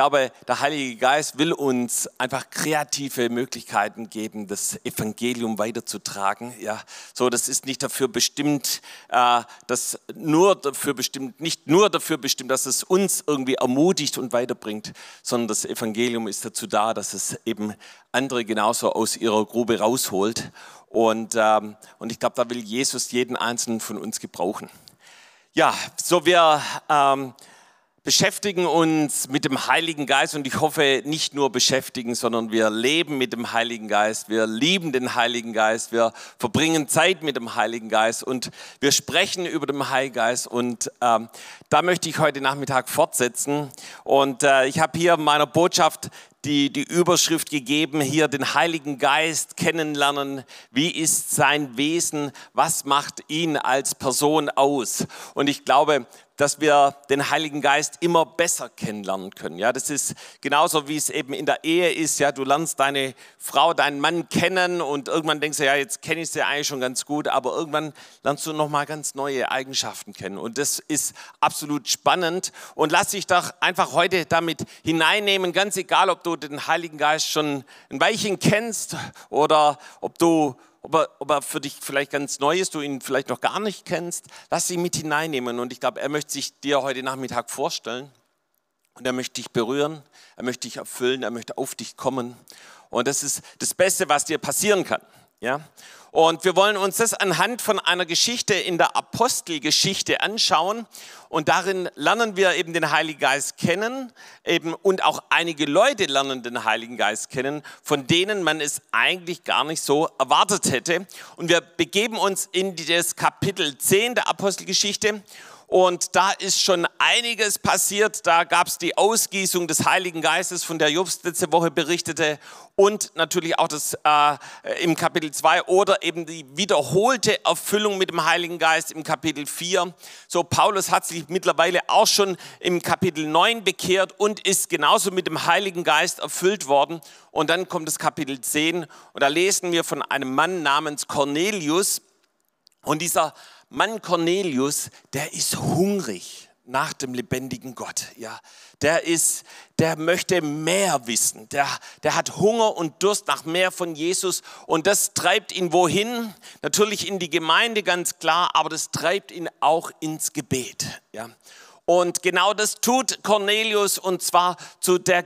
glaube, der Heilige Geist will uns einfach kreative Möglichkeiten geben, das Evangelium weiterzutragen. Ja, so, das ist nicht dafür bestimmt, äh, das nur dafür bestimmt, nicht nur dafür bestimmt, dass es uns irgendwie ermutigt und weiterbringt, sondern das Evangelium ist dazu da, dass es eben andere genauso aus ihrer Grube rausholt. Und, ähm, und ich glaube, da will Jesus jeden einzelnen von uns gebrauchen. Ja, so wir ähm, beschäftigen uns mit dem Heiligen Geist und ich hoffe nicht nur beschäftigen, sondern wir leben mit dem Heiligen Geist, wir lieben den Heiligen Geist, wir verbringen Zeit mit dem Heiligen Geist und wir sprechen über den Heiligen Geist und ähm, da möchte ich heute Nachmittag fortsetzen und äh, ich habe hier in meiner Botschaft die, die Überschrift gegeben, hier den Heiligen Geist kennenlernen. Wie ist sein Wesen? Was macht ihn als Person aus? Und ich glaube, dass wir den Heiligen Geist immer besser kennenlernen können. Ja, das ist genauso wie es eben in der Ehe ist. Ja, du lernst deine Frau, deinen Mann kennen und irgendwann denkst du, ja, jetzt kenne ich sie eigentlich schon ganz gut, aber irgendwann lernst du noch mal ganz neue Eigenschaften kennen und das ist absolut spannend und lass dich doch einfach heute damit hineinnehmen, ganz egal, ob du den Heiligen Geist schon ein Weilchen kennst oder ob du ob er, ob er für dich vielleicht ganz neu ist, du ihn vielleicht noch gar nicht kennst, lass ihn mit hineinnehmen. Und ich glaube, er möchte sich dir heute Nachmittag vorstellen. Und er möchte dich berühren, er möchte dich erfüllen, er möchte auf dich kommen. Und das ist das Beste, was dir passieren kann. Ja? Und wir wollen uns das anhand von einer Geschichte in der Apostelgeschichte anschauen. Und darin lernen wir eben den Heiligen Geist kennen. Eben, und auch einige Leute lernen den Heiligen Geist kennen, von denen man es eigentlich gar nicht so erwartet hätte. Und wir begeben uns in das Kapitel 10 der Apostelgeschichte. Und da ist schon einiges passiert. Da gab es die Ausgießung des Heiligen Geistes, von der Jobs letzte Woche berichtete. Und natürlich auch das äh, im Kapitel 2 oder eben die wiederholte Erfüllung mit dem Heiligen Geist im Kapitel 4. So, Paulus hat sich mittlerweile auch schon im Kapitel 9 bekehrt und ist genauso mit dem Heiligen Geist erfüllt worden. Und dann kommt das Kapitel 10 und da lesen wir von einem Mann namens Cornelius. Und dieser Mann Cornelius, der ist hungrig nach dem lebendigen Gott. Ja, der ist, der möchte mehr wissen. Der, der hat Hunger und Durst nach mehr von Jesus und das treibt ihn wohin? Natürlich in die Gemeinde ganz klar, aber das treibt ihn auch ins Gebet. Ja. Und genau das tut Cornelius und zwar zu der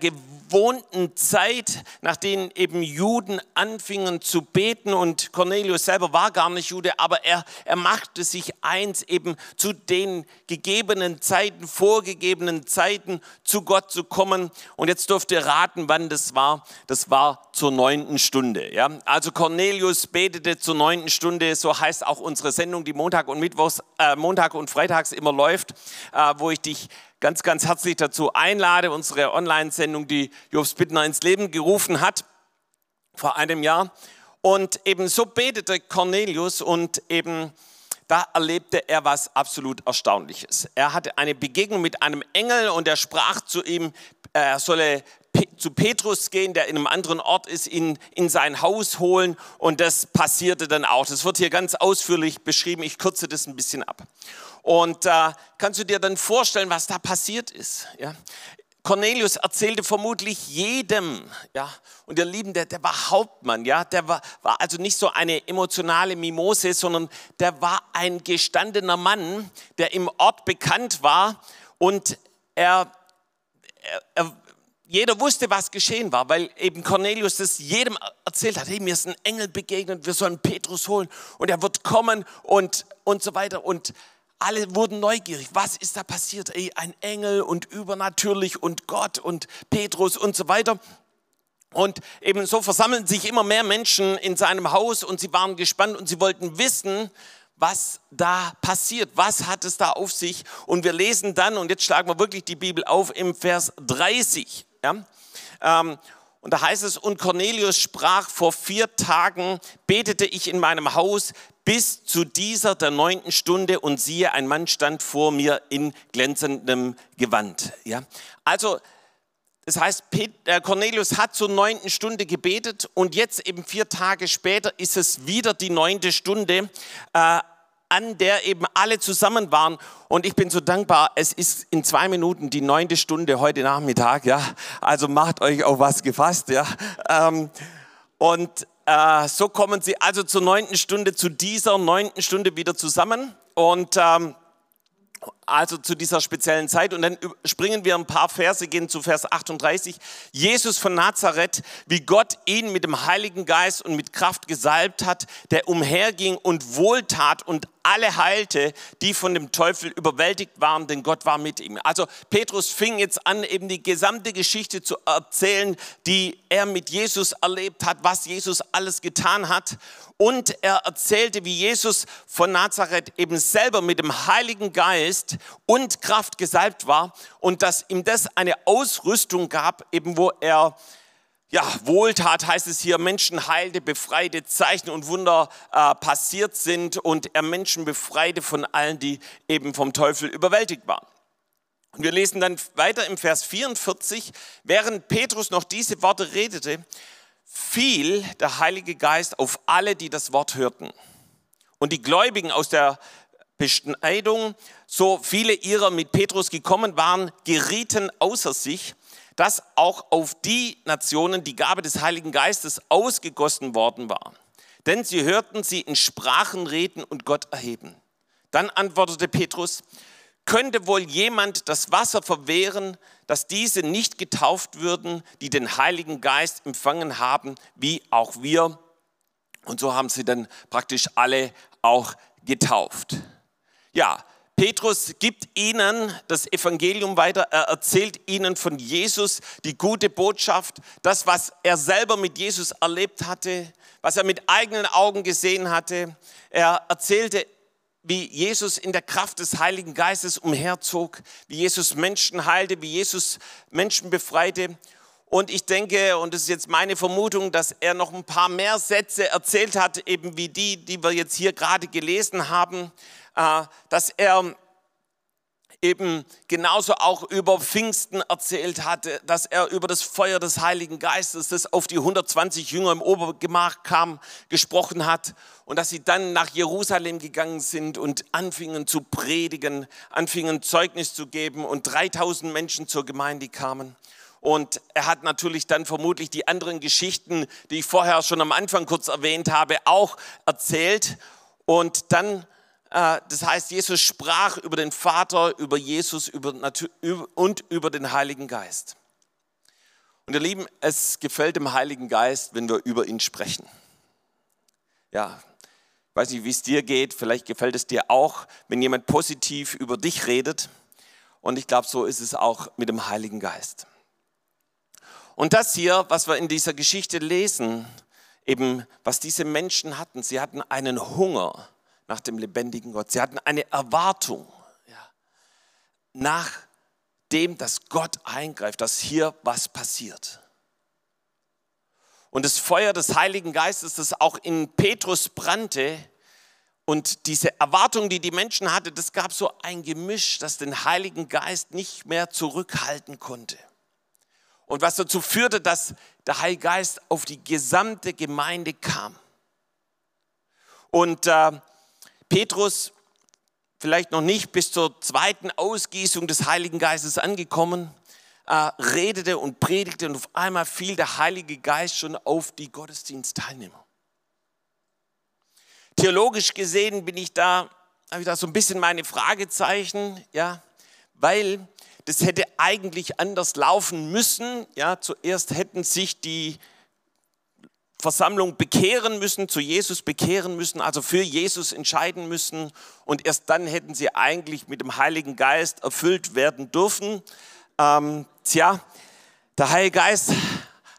gewohnten Zeit, nachdem eben Juden anfingen zu beten und Cornelius selber war gar nicht Jude, aber er, er machte sich eins eben zu den gegebenen Zeiten, vorgegebenen Zeiten zu Gott zu kommen. Und jetzt dürft ihr raten, wann das war. Das war zur neunten Stunde. Ja? Also Cornelius betete zur neunten Stunde, so heißt auch unsere Sendung, die Montag und Mittwochs, äh, Montag und Freitags immer läuft, äh, wo ich dich ganz, ganz herzlich dazu einlade, unsere Online-Sendung, die Jobs Bittner ins Leben gerufen hat vor einem Jahr. Und eben so betete Cornelius und eben da erlebte er was absolut Erstaunliches. Er hatte eine Begegnung mit einem Engel und er sprach zu ihm, er solle zu Petrus gehen, der in einem anderen Ort ist, ihn in sein Haus holen und das passierte dann auch. Das wird hier ganz ausführlich beschrieben, ich kürze das ein bisschen ab. Und äh, kannst du dir dann vorstellen, was da passiert ist? Ja? Cornelius erzählte vermutlich jedem, ja, und ihr Lieben, der, der war Hauptmann, ja, der war, war also nicht so eine emotionale Mimose, sondern der war ein gestandener Mann, der im Ort bekannt war und er, er, er jeder wusste, was geschehen war, weil eben Cornelius das jedem erzählt hat, hey, mir ist ein Engel begegnet, wir sollen Petrus holen und er wird kommen und, und so weiter. Und alle wurden neugierig. Was ist da passiert? Ey, ein Engel und übernatürlich und Gott und Petrus und so weiter. Und eben so versammelten sich immer mehr Menschen in seinem Haus und sie waren gespannt und sie wollten wissen, was da passiert. Was hat es da auf sich? Und wir lesen dann, und jetzt schlagen wir wirklich die Bibel auf, im Vers 30. Ja? Ähm, und da heißt es, und Cornelius sprach, vor vier Tagen betete ich in meinem Haus bis zu dieser der neunten Stunde und siehe, ein Mann stand vor mir in glänzendem Gewand. Ja? Also, das heißt, äh, Cornelius hat zur neunten Stunde gebetet und jetzt eben vier Tage später ist es wieder die neunte Stunde. An der eben alle zusammen waren. Und ich bin so dankbar, es ist in zwei Minuten die neunte Stunde heute Nachmittag, ja. Also macht euch auf was gefasst, ja. Ähm, und äh, so kommen sie also zur neunten Stunde, zu dieser neunten Stunde wieder zusammen. Und ähm, also zu dieser speziellen Zeit. Und dann springen wir ein paar Verse, gehen zu Vers 38. Jesus von Nazareth, wie Gott ihn mit dem Heiligen Geist und mit Kraft gesalbt hat, der umherging und wohltat und alle heilte, die von dem Teufel überwältigt waren, denn Gott war mit ihm. Also Petrus fing jetzt an, eben die gesamte Geschichte zu erzählen, die er mit Jesus erlebt hat, was Jesus alles getan hat. Und er erzählte, wie Jesus von Nazareth eben selber mit dem Heiligen Geist und Kraft gesalbt war und dass ihm das eine Ausrüstung gab, eben wo er ja, Wohltat heißt es hier, Menschen heilte, befreite, Zeichen und Wunder äh, passiert sind und er Menschen befreite von allen, die eben vom Teufel überwältigt waren. Und wir lesen dann weiter im Vers 44, während Petrus noch diese Worte redete, fiel der Heilige Geist auf alle, die das Wort hörten. Und die Gläubigen aus der Beschneidung, so viele ihrer mit Petrus gekommen waren, gerieten außer sich dass auch auf die Nationen die Gabe des Heiligen Geistes ausgegossen worden war. Denn sie hörten sie in Sprachen reden und Gott erheben. Dann antwortete Petrus, könnte wohl jemand das Wasser verwehren, dass diese nicht getauft würden, die den Heiligen Geist empfangen haben, wie auch wir. Und so haben sie dann praktisch alle auch getauft. Ja, Petrus gibt ihnen das Evangelium weiter, er erzählt ihnen von Jesus, die gute Botschaft, das, was er selber mit Jesus erlebt hatte, was er mit eigenen Augen gesehen hatte. Er erzählte, wie Jesus in der Kraft des Heiligen Geistes umherzog, wie Jesus Menschen heilte, wie Jesus Menschen befreite. Und ich denke, und das ist jetzt meine Vermutung, dass er noch ein paar mehr Sätze erzählt hat, eben wie die, die wir jetzt hier gerade gelesen haben. Äh, dass er eben genauso auch über Pfingsten erzählt hatte, dass er über das Feuer des Heiligen Geistes, das auf die 120 Jünger im Obergemach kam, gesprochen hat und dass sie dann nach Jerusalem gegangen sind und anfingen zu predigen, anfingen Zeugnis zu geben und 3000 Menschen zur Gemeinde kamen. Und er hat natürlich dann vermutlich die anderen Geschichten, die ich vorher schon am Anfang kurz erwähnt habe, auch erzählt. Und dann das heißt, Jesus sprach über den Vater, über Jesus und über den Heiligen Geist. Und ihr Lieben, es gefällt dem Heiligen Geist, wenn wir über ihn sprechen. Ja, ich weiß nicht, wie es dir geht, vielleicht gefällt es dir auch, wenn jemand positiv über dich redet. Und ich glaube, so ist es auch mit dem Heiligen Geist. Und das hier, was wir in dieser Geschichte lesen, eben was diese Menschen hatten, sie hatten einen Hunger nach dem lebendigen Gott. Sie hatten eine Erwartung ja, nach dem, dass Gott eingreift, dass hier was passiert. Und das Feuer des Heiligen Geistes, das auch in Petrus brannte, und diese Erwartung, die die Menschen hatten, das gab so ein Gemisch, das den Heiligen Geist nicht mehr zurückhalten konnte. Und was dazu führte, dass der Heilige Geist auf die gesamte Gemeinde kam. Und äh, Petrus vielleicht noch nicht bis zur zweiten Ausgießung des Heiligen Geistes angekommen, äh, redete und predigte und auf einmal fiel der Heilige Geist schon auf die Gottesdienstteilnehmer. Theologisch gesehen bin ich da, habe ich da so ein bisschen meine Fragezeichen, ja, weil das hätte eigentlich anders laufen müssen. Ja, zuerst hätten sich die Versammlung bekehren müssen, zu Jesus bekehren müssen, also für Jesus entscheiden müssen. Und erst dann hätten sie eigentlich mit dem Heiligen Geist erfüllt werden dürfen. Ähm, tja, der Heilige Geist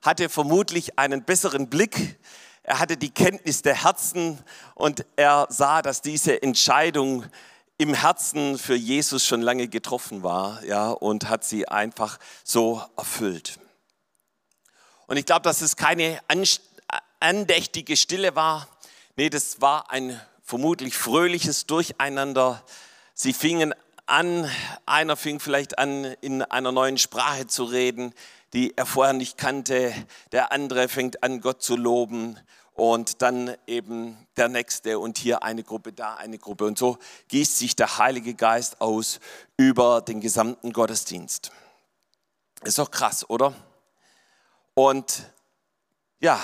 hatte vermutlich einen besseren Blick. Er hatte die Kenntnis der Herzen und er sah, dass diese Entscheidung im Herzen für Jesus schon lange getroffen war, ja, und hat sie einfach so erfüllt. Und ich glaube, dass es keine andächtige Stille war. Nee, das war ein vermutlich fröhliches Durcheinander. Sie fingen an, einer fing vielleicht an, in einer neuen Sprache zu reden, die er vorher nicht kannte. Der andere fängt an, Gott zu loben. und dann eben der nächste und hier eine Gruppe, da eine Gruppe. Und so gießt sich der Heilige Geist aus über den gesamten Gottesdienst. Ist doch krass, oder? Und ja,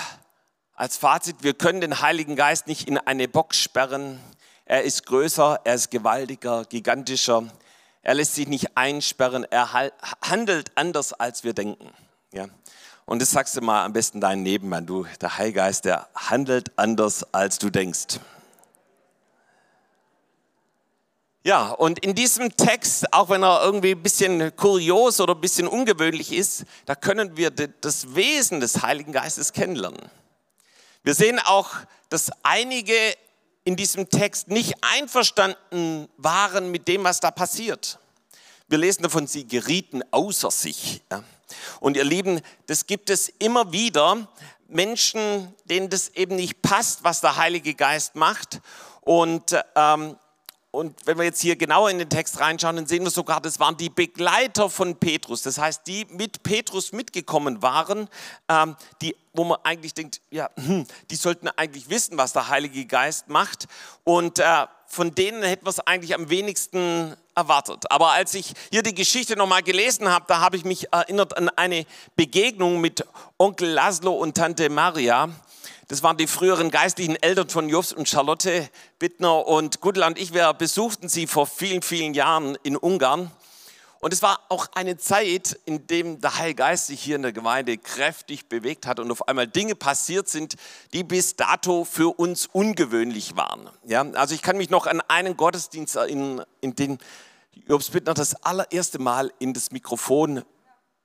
als Fazit, wir können den Heiligen Geist nicht in eine Box sperren. Er ist größer, er ist gewaltiger, gigantischer. Er lässt sich nicht einsperren, er handelt anders, als wir denken. Ja. Und das sagst du mal am besten deinen Nebenmann, du, der Heilgeist, der handelt anders, als du denkst. Ja, und in diesem Text, auch wenn er irgendwie ein bisschen kurios oder ein bisschen ungewöhnlich ist, da können wir das Wesen des Heiligen Geistes kennenlernen. Wir sehen auch, dass einige in diesem Text nicht einverstanden waren mit dem, was da passiert. Wir lesen davon, sie gerieten außer sich. Und ihr Lieben, das gibt es immer wieder. Menschen, denen das eben nicht passt, was der Heilige Geist macht. Und, ähm, und wenn wir jetzt hier genauer in den Text reinschauen, dann sehen wir sogar, das waren die Begleiter von Petrus. Das heißt, die mit Petrus mitgekommen waren, ähm, die, wo man eigentlich denkt, ja, hm, die sollten eigentlich wissen, was der Heilige Geist macht. Und äh, von denen hätten wir es eigentlich am wenigsten erwartet. Aber als ich hier die Geschichte nochmal gelesen habe, da habe ich mich erinnert an eine Begegnung mit Onkel Laszlo und Tante Maria. Das waren die früheren geistlichen Eltern von Jobs und Charlotte Bittner und Gudland. Ich, wir besuchten sie vor vielen, vielen Jahren in Ungarn. Und es war auch eine Zeit, in dem der Heilige Geist sich hier in der Gemeinde kräftig bewegt hat und auf einmal Dinge passiert sind, die bis dato für uns ungewöhnlich waren. Ja, also ich kann mich noch an einen Gottesdienst erinnern, in dem Jobs Bittner das allererste Mal in das Mikrofon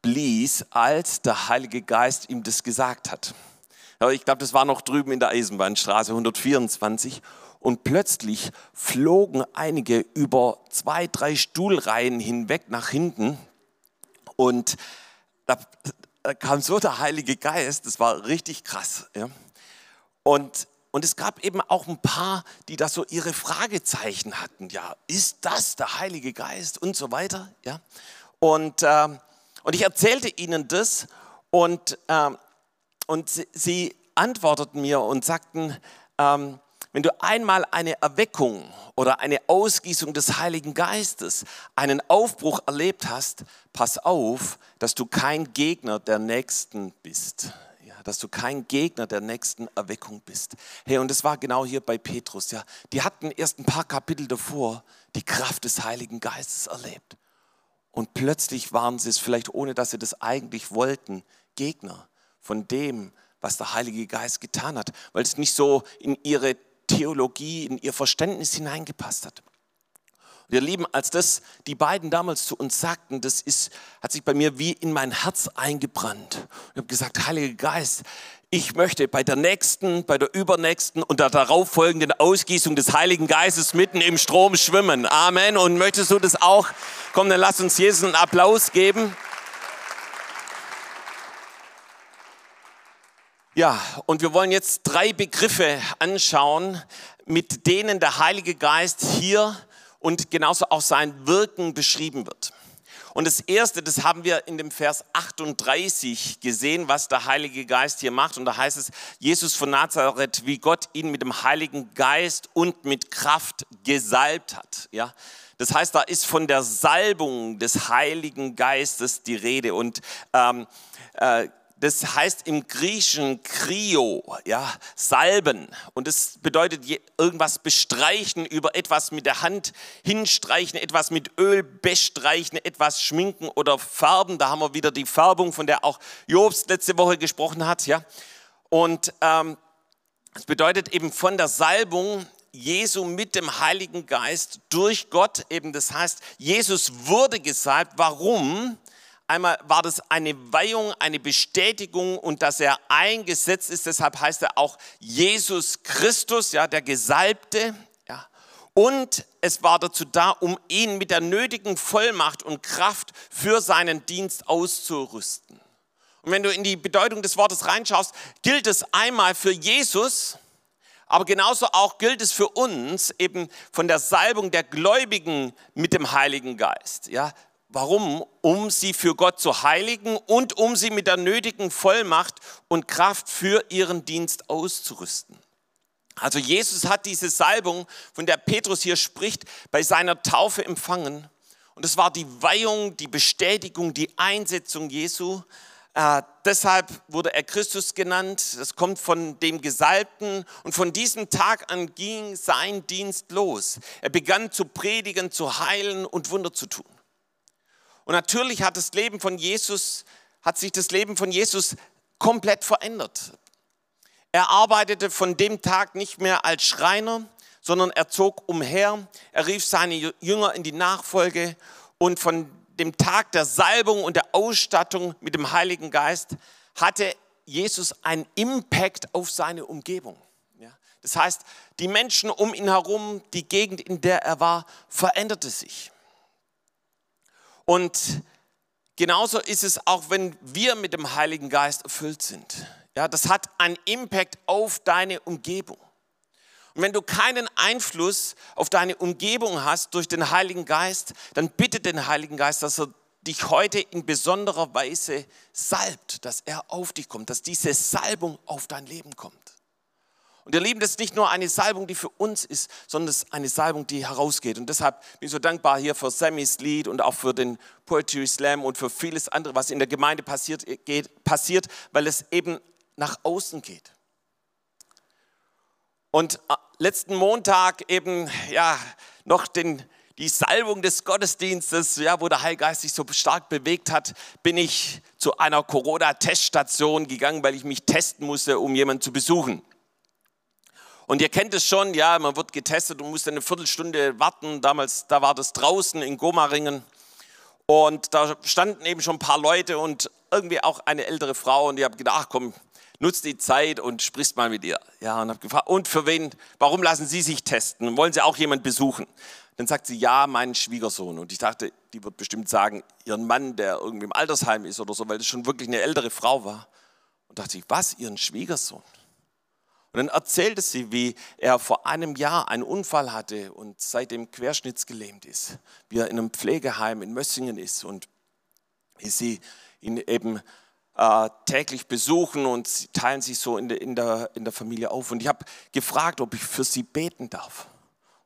blies, als der Heilige Geist ihm das gesagt hat. Ich glaube, das war noch drüben in der Eisenbahnstraße 124 und plötzlich flogen einige über zwei, drei Stuhlreihen hinweg nach hinten und da, da kam so der Heilige Geist, das war richtig krass. Ja. Und, und es gab eben auch ein paar, die da so ihre Fragezeichen hatten. Ja, ist das der Heilige Geist und so weiter? Ja. Und, äh, und ich erzählte ihnen das und, äh, und sie, antworteten mir und sagten, ähm, wenn du einmal eine Erweckung oder eine Ausgießung des Heiligen Geistes, einen Aufbruch erlebt hast, pass auf, dass du kein Gegner der Nächsten bist. Ja, dass du kein Gegner der nächsten Erweckung bist. Hey, und es war genau hier bei Petrus. Ja, die hatten erst ein paar Kapitel davor die Kraft des Heiligen Geistes erlebt. Und plötzlich waren sie es, vielleicht ohne dass sie das eigentlich wollten, Gegner von dem, was der Heilige Geist getan hat, weil es nicht so in ihre Theologie, in ihr Verständnis hineingepasst hat. Und ihr Lieben, als das die beiden damals zu uns sagten, das ist, hat sich bei mir wie in mein Herz eingebrannt. Ich habe gesagt, Heiliger Geist, ich möchte bei der nächsten, bei der übernächsten und der darauffolgenden Ausgießung des Heiligen Geistes mitten im Strom schwimmen. Amen. Und möchtest du das auch? Komm, dann lass uns Jesus einen Applaus geben. Ja, und wir wollen jetzt drei Begriffe anschauen, mit denen der Heilige Geist hier und genauso auch sein Wirken beschrieben wird. Und das erste, das haben wir in dem Vers 38 gesehen, was der Heilige Geist hier macht. Und da heißt es, Jesus von Nazareth, wie Gott ihn mit dem Heiligen Geist und mit Kraft gesalbt hat. Ja, das heißt, da ist von der Salbung des Heiligen Geistes die Rede. Und ähm, äh, das heißt im Griechischen Krio, ja, salben. Und das bedeutet irgendwas bestreichen, über etwas mit der Hand hinstreichen, etwas mit Öl bestreichen, etwas schminken oder färben. Da haben wir wieder die Färbung, von der auch Jobs letzte Woche gesprochen hat, ja. Und ähm, das bedeutet eben von der Salbung Jesu mit dem Heiligen Geist durch Gott eben. Das heißt, Jesus wurde gesalbt. Warum? Einmal war das eine Weihung, eine Bestätigung und dass er eingesetzt ist. Deshalb heißt er auch Jesus Christus, ja, der Gesalbte. Ja. Und es war dazu da, um ihn mit der nötigen Vollmacht und Kraft für seinen Dienst auszurüsten. Und wenn du in die Bedeutung des Wortes reinschaust, gilt es einmal für Jesus, aber genauso auch gilt es für uns eben von der Salbung der Gläubigen mit dem Heiligen Geist. Ja, Warum? Um sie für Gott zu heiligen und um sie mit der nötigen Vollmacht und Kraft für ihren Dienst auszurüsten. Also Jesus hat diese Salbung, von der Petrus hier spricht, bei seiner Taufe empfangen. Und es war die Weihung, die Bestätigung, die Einsetzung Jesu. Äh, deshalb wurde er Christus genannt. Das kommt von dem Gesalbten. Und von diesem Tag an ging sein Dienst los. Er begann zu predigen, zu heilen und Wunder zu tun. Und natürlich hat das Leben von Jesus, hat sich das Leben von Jesus komplett verändert. Er arbeitete von dem Tag nicht mehr als Schreiner, sondern er zog umher. Er rief seine Jünger in die Nachfolge und von dem Tag der Salbung und der Ausstattung mit dem Heiligen Geist hatte Jesus einen Impact auf seine Umgebung. Das heißt, die Menschen um ihn herum, die Gegend, in der er war, veränderte sich. Und genauso ist es auch, wenn wir mit dem Heiligen Geist erfüllt sind. Ja, das hat einen Impact auf deine Umgebung. Und wenn du keinen Einfluss auf deine Umgebung hast durch den Heiligen Geist, dann bitte den Heiligen Geist, dass er dich heute in besonderer Weise salbt, dass er auf dich kommt, dass diese Salbung auf dein Leben kommt. Und ihr Lieben, das ist nicht nur eine Salbung, die für uns ist, sondern es ist eine Salbung, die herausgeht. Und deshalb bin ich so dankbar hier für Sammys Lied und auch für den Poetry Slam und für vieles andere, was in der Gemeinde passiert, geht, passiert weil es eben nach außen geht. Und äh, letzten Montag eben, ja, noch den, die Salbung des Gottesdienstes, ja, wo der Heilgeist sich so stark bewegt hat, bin ich zu einer Corona-Teststation gegangen, weil ich mich testen musste, um jemanden zu besuchen. Und ihr kennt es schon, ja, man wird getestet und muss eine Viertelstunde warten. Damals, da war das draußen in Gomaringen. Und da standen eben schon ein paar Leute und irgendwie auch eine ältere Frau. Und ich habe gedacht, ach komm, nutzt die Zeit und sprichst mal mit ihr. Ja, und habe gefragt, und für wen, warum lassen Sie sich testen? Wollen Sie auch jemanden besuchen? Dann sagt sie, ja, mein Schwiegersohn. Und ich dachte, die wird bestimmt sagen, ihren Mann, der irgendwie im Altersheim ist oder so, weil das schon wirklich eine ältere Frau war. Und dachte ich, was, ihren Schwiegersohn? Und dann erzählte sie, wie er vor einem Jahr einen Unfall hatte und seitdem querschnittsgelähmt ist, wie er in einem Pflegeheim in Mössingen ist und wie sie ihn eben äh, täglich besuchen und sie teilen sich so in der, in, der, in der Familie auf. Und ich habe gefragt, ob ich für sie beten darf.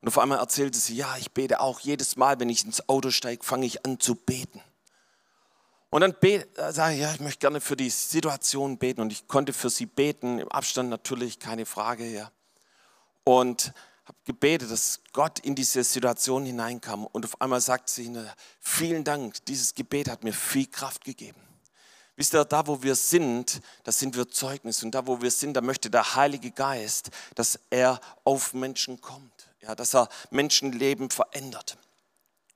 Und auf einmal erzählte sie, ja, ich bete auch jedes Mal, wenn ich ins Auto steige, fange ich an zu beten. Und dann äh, sage ich, ja, ich möchte gerne für die Situation beten. Und ich konnte für sie beten, im Abstand natürlich, keine Frage. Ja. Und habe gebetet, dass Gott in diese Situation hineinkam. Und auf einmal sagt sie, vielen Dank, dieses Gebet hat mir viel Kraft gegeben. Wisst ihr, da wo wir sind, da sind wir Zeugnis. Und da wo wir sind, da möchte der Heilige Geist, dass er auf Menschen kommt. Ja, dass er Menschenleben verändert.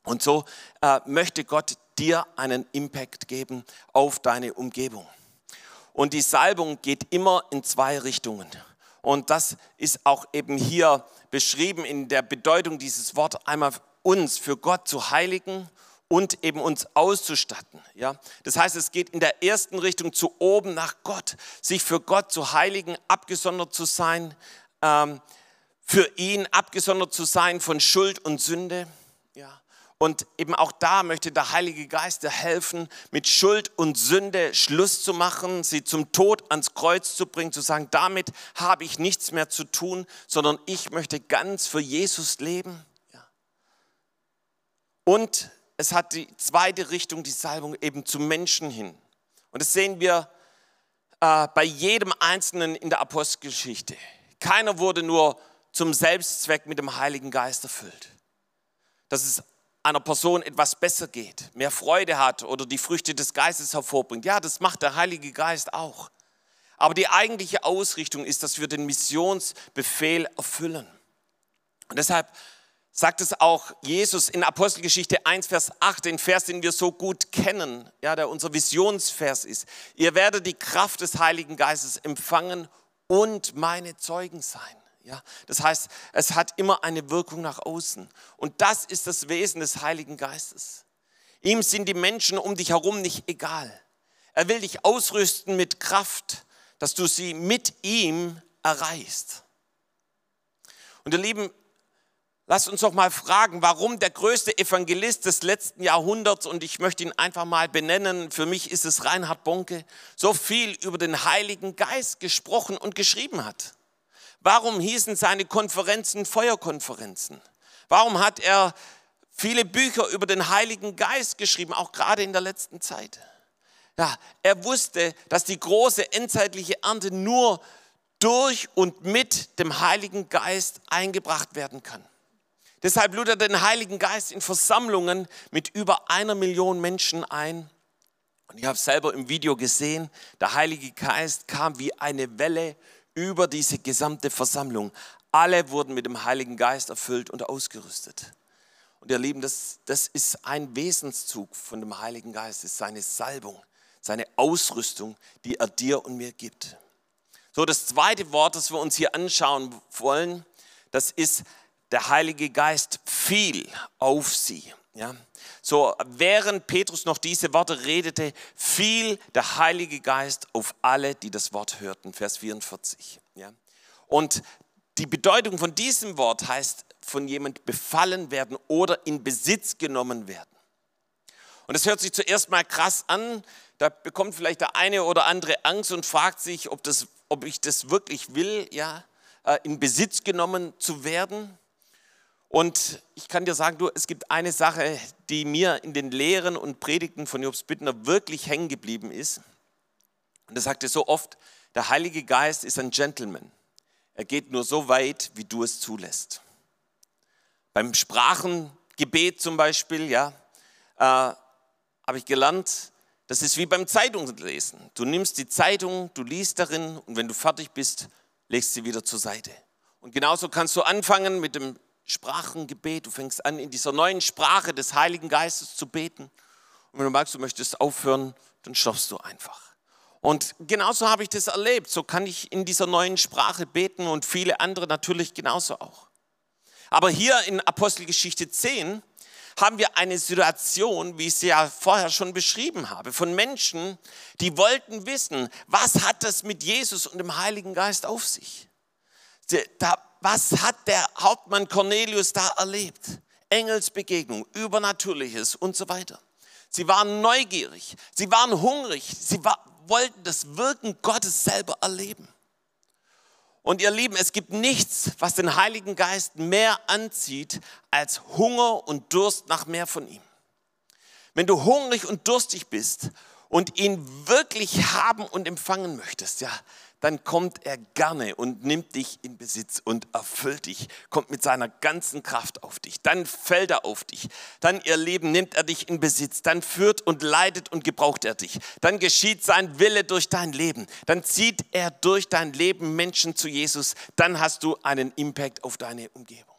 Und so äh, möchte Gott dir einen Impact geben auf deine Umgebung. Und die Salbung geht immer in zwei Richtungen. Und das ist auch eben hier beschrieben in der Bedeutung dieses Wortes, einmal uns für Gott zu heiligen und eben uns auszustatten. Ja? Das heißt, es geht in der ersten Richtung zu oben nach Gott, sich für Gott zu heiligen, abgesondert zu sein, ähm, für ihn abgesondert zu sein von Schuld und Sünde. Ja? Und eben auch da möchte der Heilige Geist dir helfen, mit Schuld und Sünde Schluss zu machen, sie zum Tod ans Kreuz zu bringen, zu sagen, damit habe ich nichts mehr zu tun, sondern ich möchte ganz für Jesus leben. Und es hat die zweite Richtung, die Salbung eben zum Menschen hin. Und das sehen wir äh, bei jedem Einzelnen in der Apostelgeschichte. Keiner wurde nur zum Selbstzweck mit dem Heiligen Geist erfüllt. Das ist einer Person etwas besser geht, mehr Freude hat oder die Früchte des Geistes hervorbringt. Ja, das macht der Heilige Geist auch. Aber die eigentliche Ausrichtung ist, dass wir den Missionsbefehl erfüllen. Und deshalb sagt es auch Jesus in Apostelgeschichte 1, Vers 8, den Vers, den wir so gut kennen, ja, der unser Visionsvers ist. Ihr werdet die Kraft des Heiligen Geistes empfangen und meine Zeugen sein. Ja, das heißt, es hat immer eine Wirkung nach außen. Und das ist das Wesen des Heiligen Geistes. Ihm sind die Menschen um dich herum nicht egal. Er will dich ausrüsten mit Kraft, dass du sie mit ihm erreichst. Und ihr Lieben, Lasst uns doch mal fragen, warum der größte Evangelist des letzten Jahrhunderts, und ich möchte ihn einfach mal benennen, für mich ist es Reinhard Bonke, so viel über den Heiligen Geist gesprochen und geschrieben hat. Warum hießen seine Konferenzen Feuerkonferenzen? Warum hat er viele Bücher über den Heiligen Geist geschrieben, auch gerade in der letzten Zeit? Ja, er wusste, dass die große endzeitliche Ernte nur durch und mit dem Heiligen Geist eingebracht werden kann. Deshalb lud er den Heiligen Geist in Versammlungen mit über einer Million Menschen ein. Und ich habe selber im Video gesehen, der Heilige Geist kam wie eine Welle über diese gesamte Versammlung. Alle wurden mit dem Heiligen Geist erfüllt und ausgerüstet. Und ihr Lieben, das, das ist ein Wesenszug von dem Heiligen Geist, ist seine Salbung, seine Ausrüstung, die er dir und mir gibt. So, das zweite Wort, das wir uns hier anschauen wollen, das ist der Heilige Geist fiel auf sie. Ja? So, während Petrus noch diese Worte redete, fiel der Heilige Geist auf alle, die das Wort hörten. Vers 44. Ja? Und die Bedeutung von diesem Wort heißt, von jemand befallen werden oder in Besitz genommen werden. Und das hört sich zuerst mal krass an. Da bekommt vielleicht der eine oder andere Angst und fragt sich, ob, das, ob ich das wirklich will, ja, äh, in Besitz genommen zu werden. Und ich kann dir sagen, du, es gibt eine Sache, die mir in den Lehren und Predigten von Jobs Bittner wirklich hängen geblieben ist. Und er sagte so oft, der Heilige Geist ist ein Gentleman. Er geht nur so weit, wie du es zulässt. Beim Sprachengebet zum Beispiel, ja, äh, habe ich gelernt, das ist wie beim Zeitungslesen. Du nimmst die Zeitung, du liest darin und wenn du fertig bist, legst sie wieder zur Seite. Und genauso kannst du anfangen mit dem Sprachengebet. Du fängst an, in dieser neuen Sprache des Heiligen Geistes zu beten. Und wenn du magst, du möchtest aufhören, dann stoppst du einfach. Und genauso habe ich das erlebt. So kann ich in dieser neuen Sprache beten und viele andere natürlich genauso auch. Aber hier in Apostelgeschichte 10 haben wir eine Situation, wie ich sie ja vorher schon beschrieben habe, von Menschen, die wollten wissen, was hat das mit Jesus und dem Heiligen Geist auf sich? Da was hat der Hauptmann Cornelius da erlebt? Engelsbegegnung, Übernatürliches und so weiter. Sie waren neugierig, sie waren hungrig, sie war, wollten das Wirken Gottes selber erleben. Und ihr Lieben, es gibt nichts, was den Heiligen Geist mehr anzieht als Hunger und Durst nach mehr von ihm. Wenn du hungrig und durstig bist und ihn wirklich haben und empfangen möchtest, ja, dann kommt er gerne und nimmt dich in Besitz und erfüllt dich, kommt mit seiner ganzen Kraft auf dich. Dann fällt er auf dich. Dann, ihr Leben, nimmt er dich in Besitz. Dann führt und leitet und gebraucht er dich. Dann geschieht sein Wille durch dein Leben. Dann zieht er durch dein Leben Menschen zu Jesus. Dann hast du einen Impact auf deine Umgebung.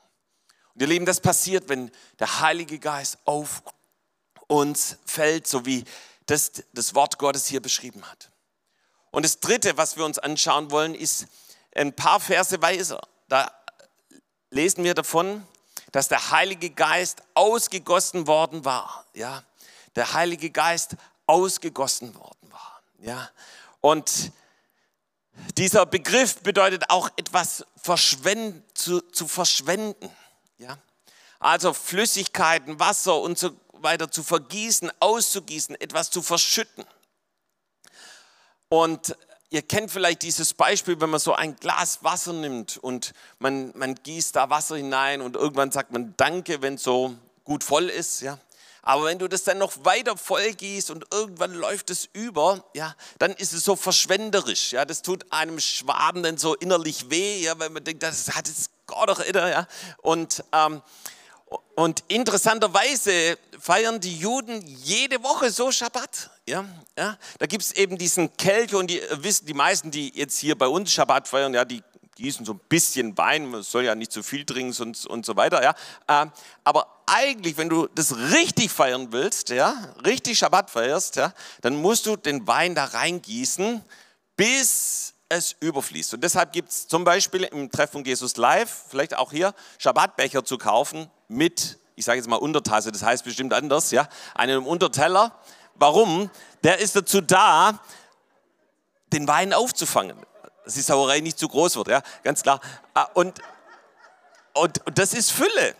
Und ihr Leben, das passiert, wenn der Heilige Geist auf uns fällt, so wie das das Wort Gottes hier beschrieben hat. Und das Dritte, was wir uns anschauen wollen, ist ein paar Verse weiter. Da lesen wir davon, dass der Heilige Geist ausgegossen worden war. Ja, der Heilige Geist ausgegossen worden war. Ja, und dieser Begriff bedeutet auch etwas verschwenden, zu, zu verschwenden. Ja, also Flüssigkeiten, Wasser und so weiter zu vergießen, auszugießen, etwas zu verschütten. Und ihr kennt vielleicht dieses Beispiel, wenn man so ein Glas Wasser nimmt und man, man gießt da Wasser hinein und irgendwann sagt man Danke, wenn es so gut voll ist. Ja? Aber wenn du das dann noch weiter voll gießt und irgendwann läuft es über, ja, dann ist es so verschwenderisch. Ja, das tut einem Schwaben dann so innerlich weh, ja, weil man denkt, das hat es Gott doch inner, ja. Und ähm, und interessanterweise feiern die Juden jede Woche so Schabbat. Ja, ja. Da gibt es eben diesen Kelch und die äh, wissen, die meisten, die jetzt hier bei uns Schabbat feiern, ja, die gießen so ein bisschen Wein, man soll ja nicht zu viel trinken und, und so weiter. Ja. Ähm, aber eigentlich, wenn du das richtig feiern willst, ja, richtig Schabbat feierst, ja, dann musst du den Wein da reingießen, bis es überfließt. Und deshalb gibt es zum Beispiel im Treff von Jesus Live, vielleicht auch hier, Schabbatbecher zu kaufen mit, ich sage jetzt mal Untertasse, das heißt bestimmt anders, ja, einem Unterteller. Warum? Der ist dazu da, den Wein aufzufangen, dass die Sauerei nicht zu groß wird, ja, ganz klar. Ah, und, und, und das ist Fülle.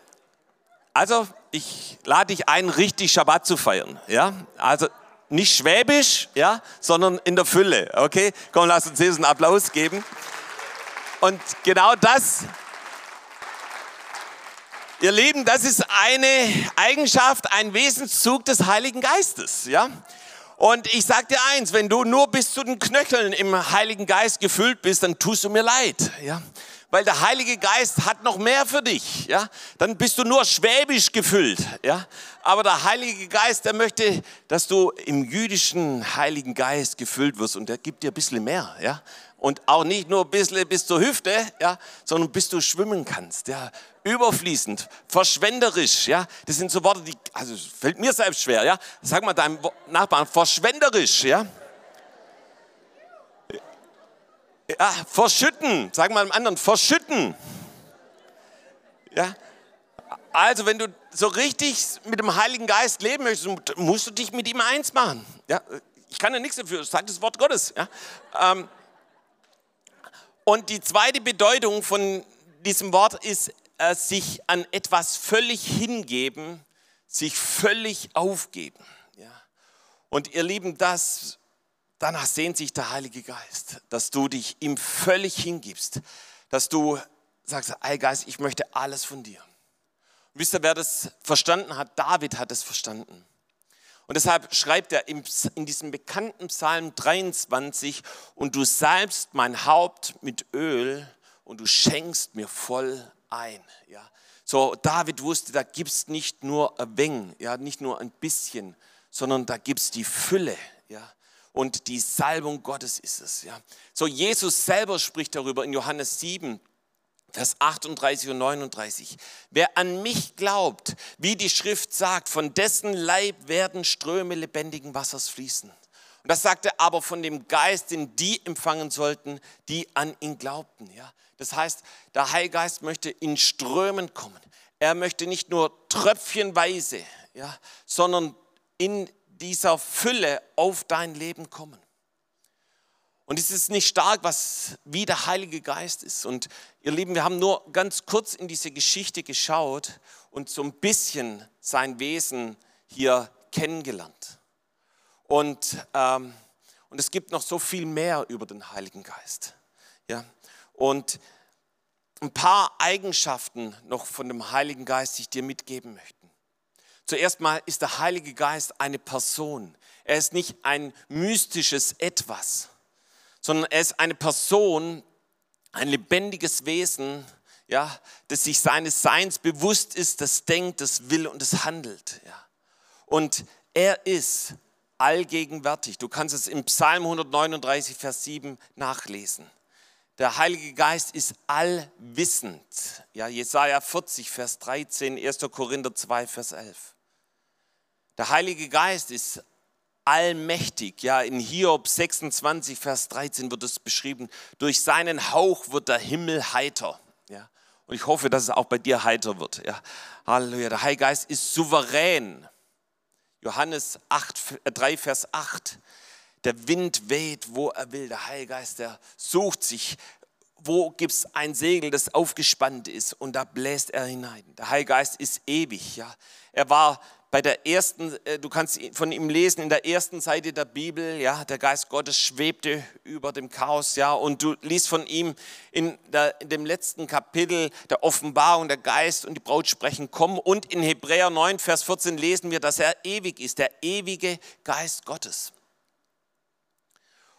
Also, ich lade dich ein, richtig Schabbat zu feiern. Ja? Also, nicht schwäbisch, ja, sondern in der Fülle. Okay? Komm, lass uns einen Applaus geben. Und genau das, ihr Lieben, das ist eine Eigenschaft, ein Wesenszug des Heiligen Geistes. Ja? Und ich sage dir eins, wenn du nur bis zu den Knöcheln im Heiligen Geist gefüllt bist, dann tust du mir leid. Ja? weil der Heilige Geist hat noch mehr für dich. Ja? Dann bist du nur schwäbisch gefüllt. Ja? Aber der Heilige Geist, der möchte, dass du im jüdischen Heiligen Geist gefüllt wirst und der gibt dir ein bisschen mehr. Ja? Und auch nicht nur ein bisschen bis zur Hüfte, ja? sondern bis du schwimmen kannst. Ja? Überfließend, verschwenderisch. Ja? Das sind so Worte, die, also fällt mir selbst schwer. Ja? Sag mal deinem Nachbarn, verschwenderisch. Ja? Ja, verschütten. Sag mal einem anderen, verschütten. Ja. Also, wenn du so richtig mit dem Heiligen Geist leben möchtest, musst du dich mit ihm eins machen. Ja. Ich kann ja nichts dafür, sagt das Wort Gottes. Ja. Ähm, und die zweite Bedeutung von diesem Wort ist, äh, sich an etwas völlig hingeben, sich völlig aufgeben. Ja. Und ihr Lieben, das Danach sehnt sich der Heilige Geist, dass du dich ihm völlig hingibst, dass du sagst, ey Geist, ich möchte alles von dir. Und wisst ihr, wer das verstanden hat? David hat es verstanden. Und deshalb schreibt er in diesem bekannten Psalm 23, und du salbst mein Haupt mit Öl und du schenkst mir voll ein. Ja. So, David wusste, da gibt es nicht nur ein wenig, ja, nicht nur ein bisschen, sondern da gibt es die Fülle. Ja und die Salbung Gottes ist es. Ja. So, Jesus selber spricht darüber in Johannes 7, Vers 38 und 39. Wer an mich glaubt, wie die Schrift sagt, von dessen Leib werden Ströme lebendigen Wassers fließen. Und das sagte er aber von dem Geist, den die empfangen sollten, die an ihn glaubten. Ja. Das heißt, der Heilgeist möchte in Strömen kommen. Er möchte nicht nur tröpfchenweise, ja, sondern in dieser Fülle auf dein Leben kommen. Und es ist nicht stark, was wie der Heilige Geist ist. Und ihr Lieben, wir haben nur ganz kurz in diese Geschichte geschaut und so ein bisschen sein Wesen hier kennengelernt. Und, ähm, und es gibt noch so viel mehr über den Heiligen Geist. Ja? Und ein paar Eigenschaften noch von dem Heiligen Geist, die ich dir mitgeben möchte. Zuerst mal ist der Heilige Geist eine Person. Er ist nicht ein mystisches Etwas, sondern er ist eine Person, ein lebendiges Wesen, ja, das sich seines Seins bewusst ist, das denkt, das will und das handelt. Ja. Und er ist allgegenwärtig. Du kannst es im Psalm 139, Vers 7 nachlesen. Der Heilige Geist ist allwissend. Ja, Jesaja 40, Vers 13, 1. Korinther 2, Vers 11. Der Heilige Geist ist allmächtig. Ja, in Hiob 26, Vers 13 wird es beschrieben. Durch seinen Hauch wird der Himmel heiter. Ja, und ich hoffe, dass es auch bei dir heiter wird. Ja, Halleluja. Der Heilige Geist ist souverän. Johannes 8, 3, äh, Vers 8. Der Wind weht, wo er will. Der Heilige Geist, der sucht sich, wo gibt es ein Segel, das aufgespannt ist und da bläst er hinein. Der Heilige Geist ist ewig. Ja. Er war bei der ersten, äh, du kannst von ihm lesen in der ersten Seite der Bibel, ja, der Geist Gottes schwebte über dem Chaos, ja, und du liest von ihm in, der, in dem letzten Kapitel der Offenbarung, der Geist und die Braut sprechen, komm. Und in Hebräer 9, Vers 14 lesen wir, dass er ewig ist, der ewige Geist Gottes.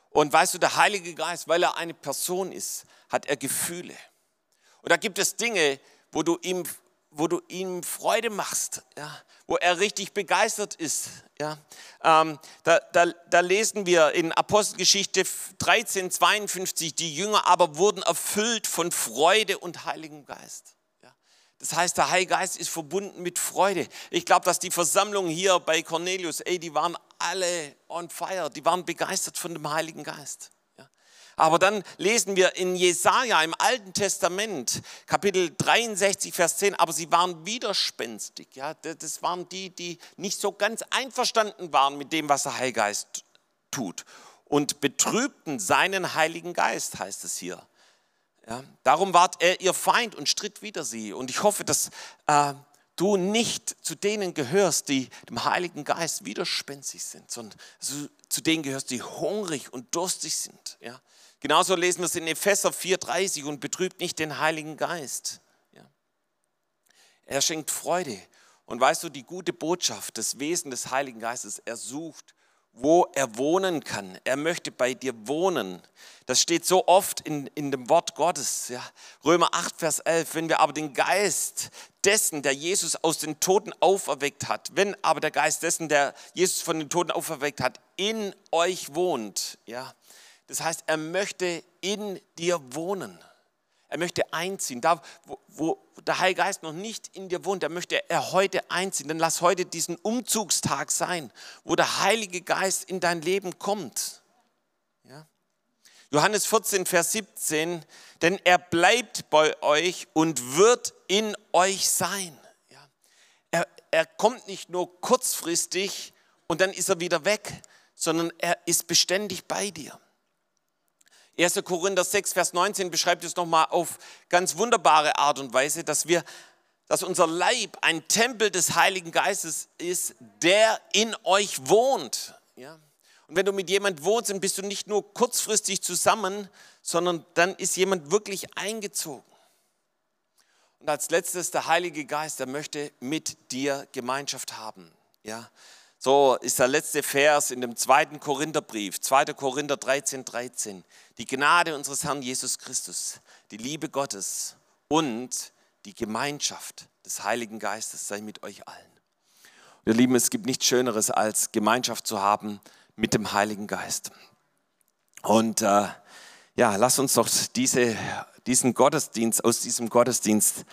Und weißt du, der Heilige Geist, weil er eine Person ist, hat er Gefühle. Und da gibt es Dinge, wo du ihm wo du ihm Freude machst, ja, wo er richtig begeistert ist. Ja. Ähm, da, da, da, lesen wir in Apostelgeschichte 13, 52, die Jünger aber wurden erfüllt von Freude und Heiligen Geist. Ja. Das heißt, der Heilige Geist ist verbunden mit Freude. Ich glaube, dass die Versammlung hier bei Cornelius, ey, die waren alle on fire, die waren begeistert von dem Heiligen Geist. Aber dann lesen wir in Jesaja im Alten Testament, Kapitel 63, Vers 10, aber sie waren widerspenstig. Ja, das waren die, die nicht so ganz einverstanden waren mit dem, was der Heilgeist tut. Und betrübten seinen Heiligen Geist, heißt es hier. Ja, darum ward er ihr Feind und stritt wider sie. Und ich hoffe, dass äh, du nicht zu denen gehörst, die dem Heiligen Geist widerspenstig sind, sondern zu, denen gehörst, die hungrig und durstig sind. Ja. Genauso lesen wir es in Epheser 4,30 und betrübt nicht den Heiligen Geist. Ja. Er schenkt Freude. Und weißt du, die gute Botschaft, das Wesen des Heiligen Geistes, er sucht wo er wohnen kann. Er möchte bei dir wohnen. Das steht so oft in, in dem Wort Gottes. Ja. Römer 8, Vers 11. Wenn wir aber den Geist dessen, der Jesus aus den Toten auferweckt hat, wenn aber der Geist dessen, der Jesus von den Toten auferweckt hat, in euch wohnt, ja. Das heißt, er möchte in dir wohnen. Er möchte einziehen. Da, wo, wo der Heilige Geist noch nicht in dir wohnt, da möchte er heute einziehen. Dann lass heute diesen Umzugstag sein, wo der Heilige Geist in dein Leben kommt. Johannes 14, Vers 17, denn er bleibt bei euch und wird in euch sein. Ja? Er, er kommt nicht nur kurzfristig und dann ist er wieder weg, sondern er ist beständig bei dir. 1. Korinther 6, Vers 19 beschreibt es nochmal auf ganz wunderbare Art und Weise, dass wir, dass unser Leib ein Tempel des Heiligen Geistes ist, der in euch wohnt. Ja? Und wenn du mit jemand wohnst, dann bist du nicht nur kurzfristig zusammen, sondern dann ist jemand wirklich eingezogen. Und als letztes der Heilige Geist, der möchte mit dir Gemeinschaft haben. Ja? So ist der letzte Vers in dem zweiten Korintherbrief, 2. Korinther 13, 13. Die Gnade unseres Herrn Jesus Christus, die Liebe Gottes und die Gemeinschaft des Heiligen Geistes sei mit euch allen. Wir lieben, es gibt nichts Schöneres, als Gemeinschaft zu haben mit dem Heiligen Geist. Und äh, ja, lass uns doch diese, diesen Gottesdienst, aus diesem Gottesdienst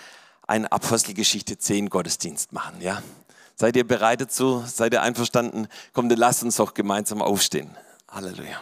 einen Apostelgeschichte 10 Gottesdienst machen. Ja? Seid ihr bereit dazu? Seid ihr einverstanden? Kommt, lasst uns doch gemeinsam aufstehen. Halleluja.